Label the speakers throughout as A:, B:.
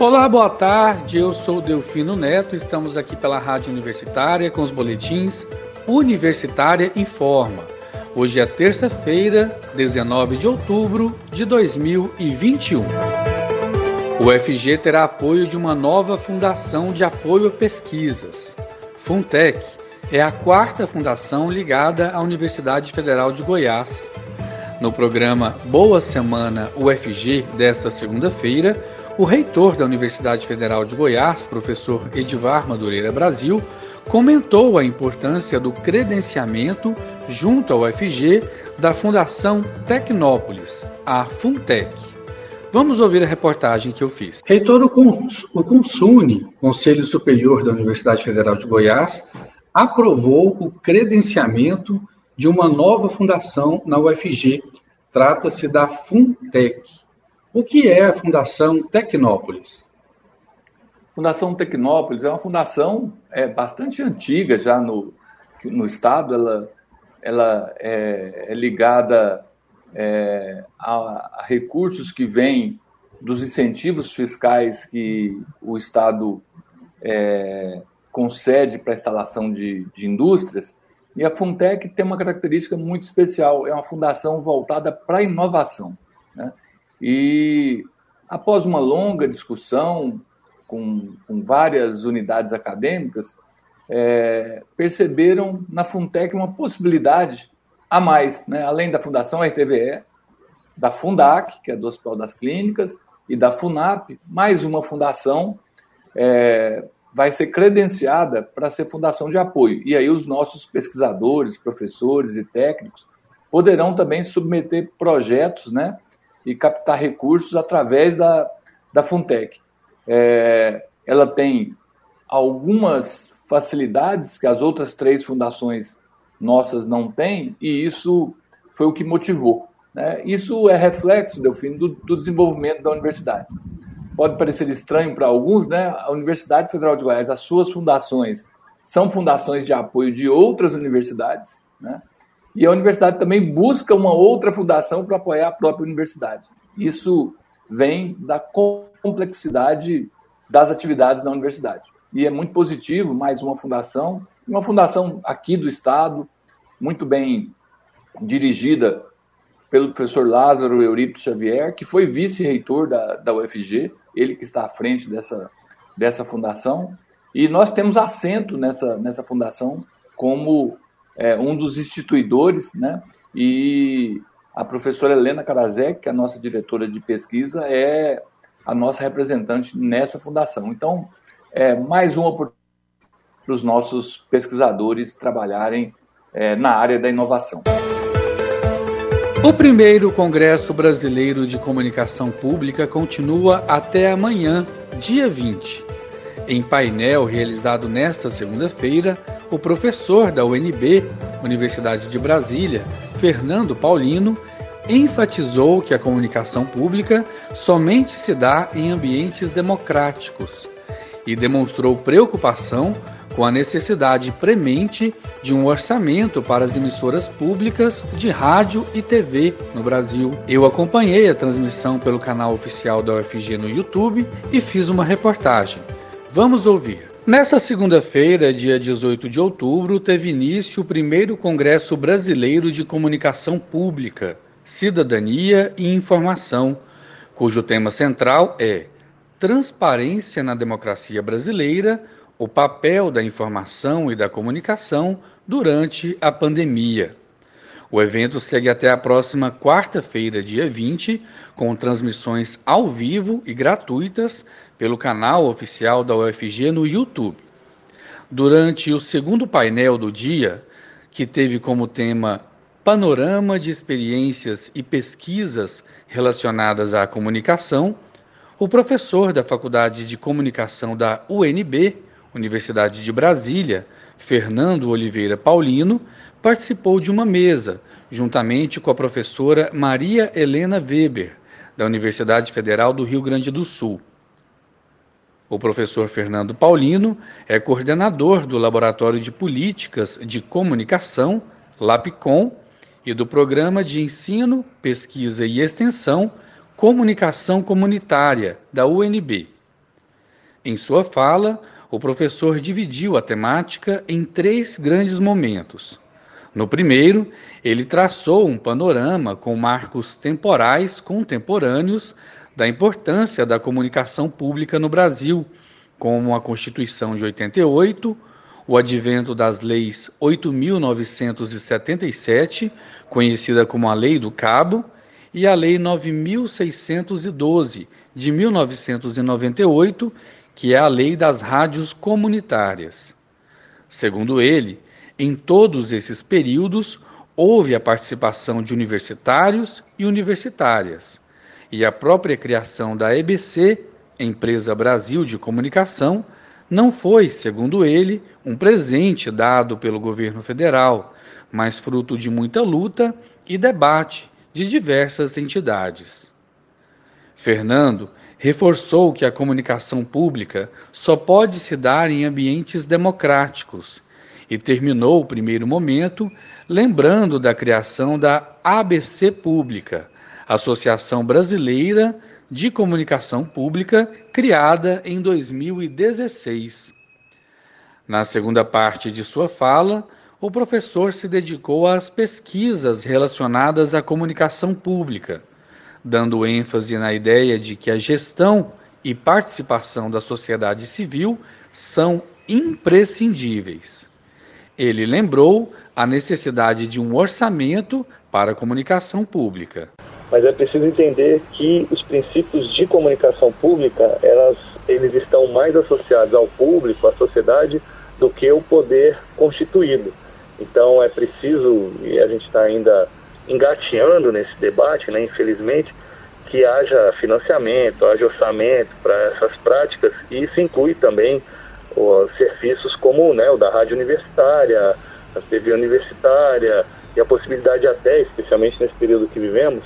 A: Olá, boa tarde. Eu sou Delfino Neto. Estamos aqui pela Rádio Universitária com os boletins Universitária Informa. Hoje é terça-feira, 19 de outubro de 2021. O FG terá apoio de uma nova fundação de apoio a pesquisas. Funtec é a quarta fundação ligada à Universidade Federal de Goiás. No programa Boa Semana UFG desta segunda-feira, o reitor da Universidade Federal de Goiás, professor Edivar Madureira Brasil, comentou a importância do credenciamento junto ao UFG da Fundação Tecnópolis, a Funtec. Vamos ouvir a reportagem que eu fiz. Reitor, o CONSUNE, Conselho Superior da Universidade Federal de Goiás, aprovou o credenciamento de uma nova fundação na UFG. Trata-se da Funtec. O que é a Fundação Tecnópolis?
B: Fundação Tecnópolis é uma fundação é, bastante antiga já no, no Estado. Ela, ela é, é ligada é, a, a, recursos que vêm dos incentivos fiscais que o Estado é, concede para a instalação de, de indústrias. E a Funtec tem uma característica muito especial, é uma fundação voltada para a inovação. E após uma longa discussão com, com várias unidades acadêmicas, é, perceberam na Funtec uma possibilidade a mais, né? além da Fundação RTVE, da Fundac, que é do Hospital das Clínicas, e da FUNAP, mais uma fundação é, vai ser credenciada para ser fundação de apoio. E aí os nossos pesquisadores, professores e técnicos poderão também submeter projetos né, e captar recursos através da, da Funtec. É, ela tem algumas facilidades que as outras três fundações nossas não têm, e isso foi o que motivou. Né? Isso é reflexo, Delfino, do, do desenvolvimento da universidade. Pode parecer estranho para alguns, né? A Universidade Federal de Goiás, as suas fundações são fundações de apoio de outras universidades, né? E a universidade também busca uma outra fundação para apoiar a própria universidade. Isso vem da complexidade das atividades da universidade. E é muito positivo, mais uma fundação, uma fundação aqui do Estado, muito bem dirigida pelo professor Lázaro Eurípides Xavier, que foi vice-reitor da, da UFG, ele que está à frente dessa, dessa fundação. E nós temos assento nessa, nessa fundação como é, um dos instituidores, né? E a professora Helena Karazek, que é a nossa diretora de pesquisa, é a nossa representante nessa fundação. Então, é mais uma para os nossos pesquisadores trabalharem é, na área da inovação.
A: O primeiro Congresso Brasileiro de Comunicação Pública continua até amanhã, dia 20. Em painel realizado nesta segunda-feira, o professor da UNB, Universidade de Brasília, Fernando Paulino, enfatizou que a comunicação pública somente se dá em ambientes democráticos e demonstrou preocupação com a necessidade premente de um orçamento para as emissoras públicas de rádio e TV no Brasil. Eu acompanhei a transmissão pelo canal oficial da UFG no YouTube e fiz uma reportagem. Vamos ouvir. Nessa segunda-feira, dia 18 de outubro, teve início o primeiro Congresso Brasileiro de Comunicação Pública, Cidadania e Informação, cujo tema central é Transparência na Democracia Brasileira, o papel da informação e da comunicação durante a pandemia. O evento segue até a próxima quarta-feira, dia 20, com transmissões ao vivo e gratuitas pelo canal oficial da UFG no YouTube. Durante o segundo painel do dia, que teve como tema Panorama de Experiências e Pesquisas relacionadas à comunicação, o professor da Faculdade de Comunicação da UNB, Universidade de Brasília, Fernando Oliveira Paulino, participou de uma mesa, juntamente com a professora Maria Helena Weber, da Universidade Federal do Rio Grande do Sul. O professor Fernando Paulino é coordenador do Laboratório de Políticas de Comunicação, LAPCOM, e do Programa de Ensino, Pesquisa e Extensão Comunicação Comunitária, da UNB. Em sua fala, o professor dividiu a temática em três grandes momentos. No primeiro, ele traçou um panorama com marcos temporais contemporâneos da importância da comunicação pública no Brasil, como a Constituição de 88, o advento das leis 8.977, conhecida como a Lei do Cabo, e a Lei 9.612, de 1998, que é a Lei das Rádios Comunitárias. Segundo ele, em todos esses períodos, houve a participação de universitários e universitárias, e a própria criação da EBC, Empresa Brasil de Comunicação, não foi, segundo ele, um presente dado pelo governo federal, mas fruto de muita luta e debate de diversas entidades. Fernando reforçou que a comunicação pública só pode se dar em ambientes democráticos e terminou o primeiro momento lembrando da criação da ABC Pública, Associação Brasileira de Comunicação Pública, criada em 2016. Na segunda parte de sua fala, o professor se dedicou às pesquisas relacionadas à comunicação pública, dando ênfase na ideia de que a gestão e participação da sociedade civil são imprescindíveis. Ele lembrou a necessidade de um orçamento para a comunicação pública.
C: Mas é preciso entender que os princípios de comunicação pública, elas, eles estão mais associados ao público, à sociedade, do que o poder constituído. Então é preciso, e a gente está ainda engateando nesse debate, né, infelizmente, que haja financiamento, haja orçamento para essas práticas, e isso inclui também os serviços como né, o da rádio universitária, a TV universitária, e a possibilidade até, especialmente nesse período que vivemos,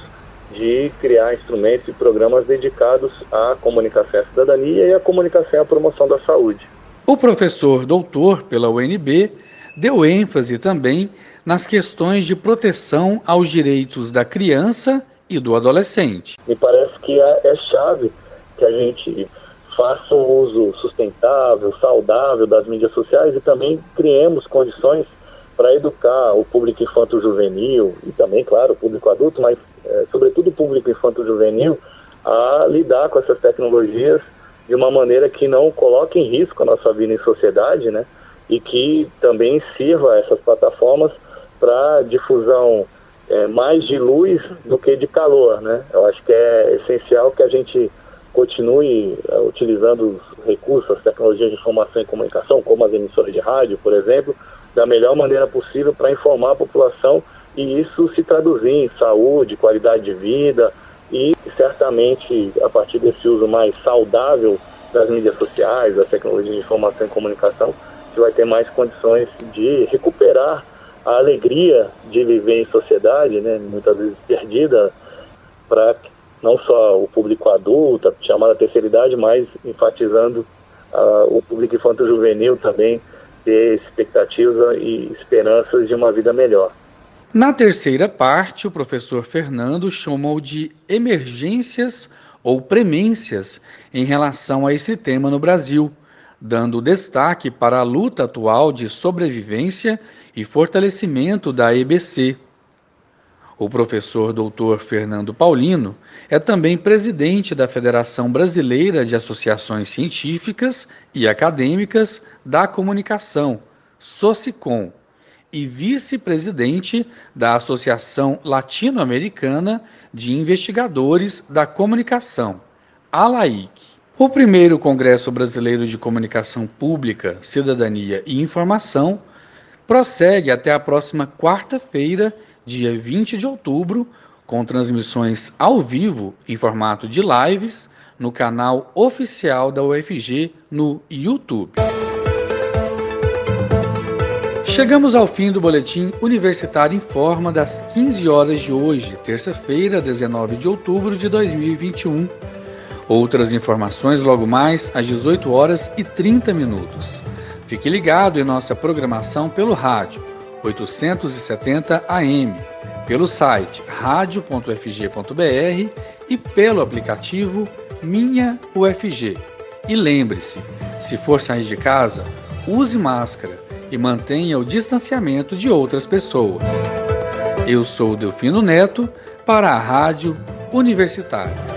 C: de criar instrumentos e programas dedicados à comunicação à cidadania e à comunicação à promoção da saúde.
A: O professor doutor pela UNB deu ênfase também nas questões de proteção aos direitos da criança e do adolescente.
C: Me parece que é, é chave que a gente faça um uso sustentável, saudável das mídias sociais e também criemos condições para educar o público infanto-juvenil e também, claro, o público adulto, mas é, sobretudo o público infanto-juvenil a lidar com essas tecnologias de uma maneira que não coloque em risco a nossa vida em sociedade, né? E que também sirva essas plataformas para difusão é, mais de luz do que de calor, né? Eu acho que é essencial que a gente continue uh, utilizando os recursos, as tecnologias de informação e comunicação, como as emissoras de rádio, por exemplo, da melhor maneira possível para informar a população e isso se traduzir em saúde, qualidade de vida e certamente a partir desse uso mais saudável das mídias sociais, das tecnologias de informação e comunicação, você vai ter mais condições de recuperar a alegria de viver em sociedade, né, muitas vezes perdida para não só o público adulto, chamada terceira idade, mas enfatizando uh, o público infanto-juvenil também ter expectativas e esperanças de uma vida melhor.
A: Na terceira parte, o professor Fernando chamou de emergências ou premências em relação a esse tema no Brasil, dando destaque para a luta atual de sobrevivência e fortalecimento da EBC, o professor doutor Fernando Paulino é também presidente da Federação Brasileira de Associações Científicas e Acadêmicas da Comunicação, SOCICOM, e vice-presidente da Associação Latino-Americana de Investigadores da Comunicação, ALAIC. O primeiro Congresso Brasileiro de Comunicação Pública, Cidadania e Informação prossegue até a próxima quarta-feira dia 20 de outubro, com transmissões ao vivo em formato de lives no canal oficial da UFG no YouTube. Chegamos ao fim do boletim Universitário em Forma das 15 horas de hoje, terça-feira, 19 de outubro de 2021. Outras informações logo mais às 18 horas e 30 minutos. Fique ligado em nossa programação pelo rádio 870 AM, pelo site radio.fg.br e pelo aplicativo Minha UFG. E lembre-se, se for sair de casa, use máscara e mantenha o distanciamento de outras pessoas. Eu sou Delfino Neto para a Rádio Universitária.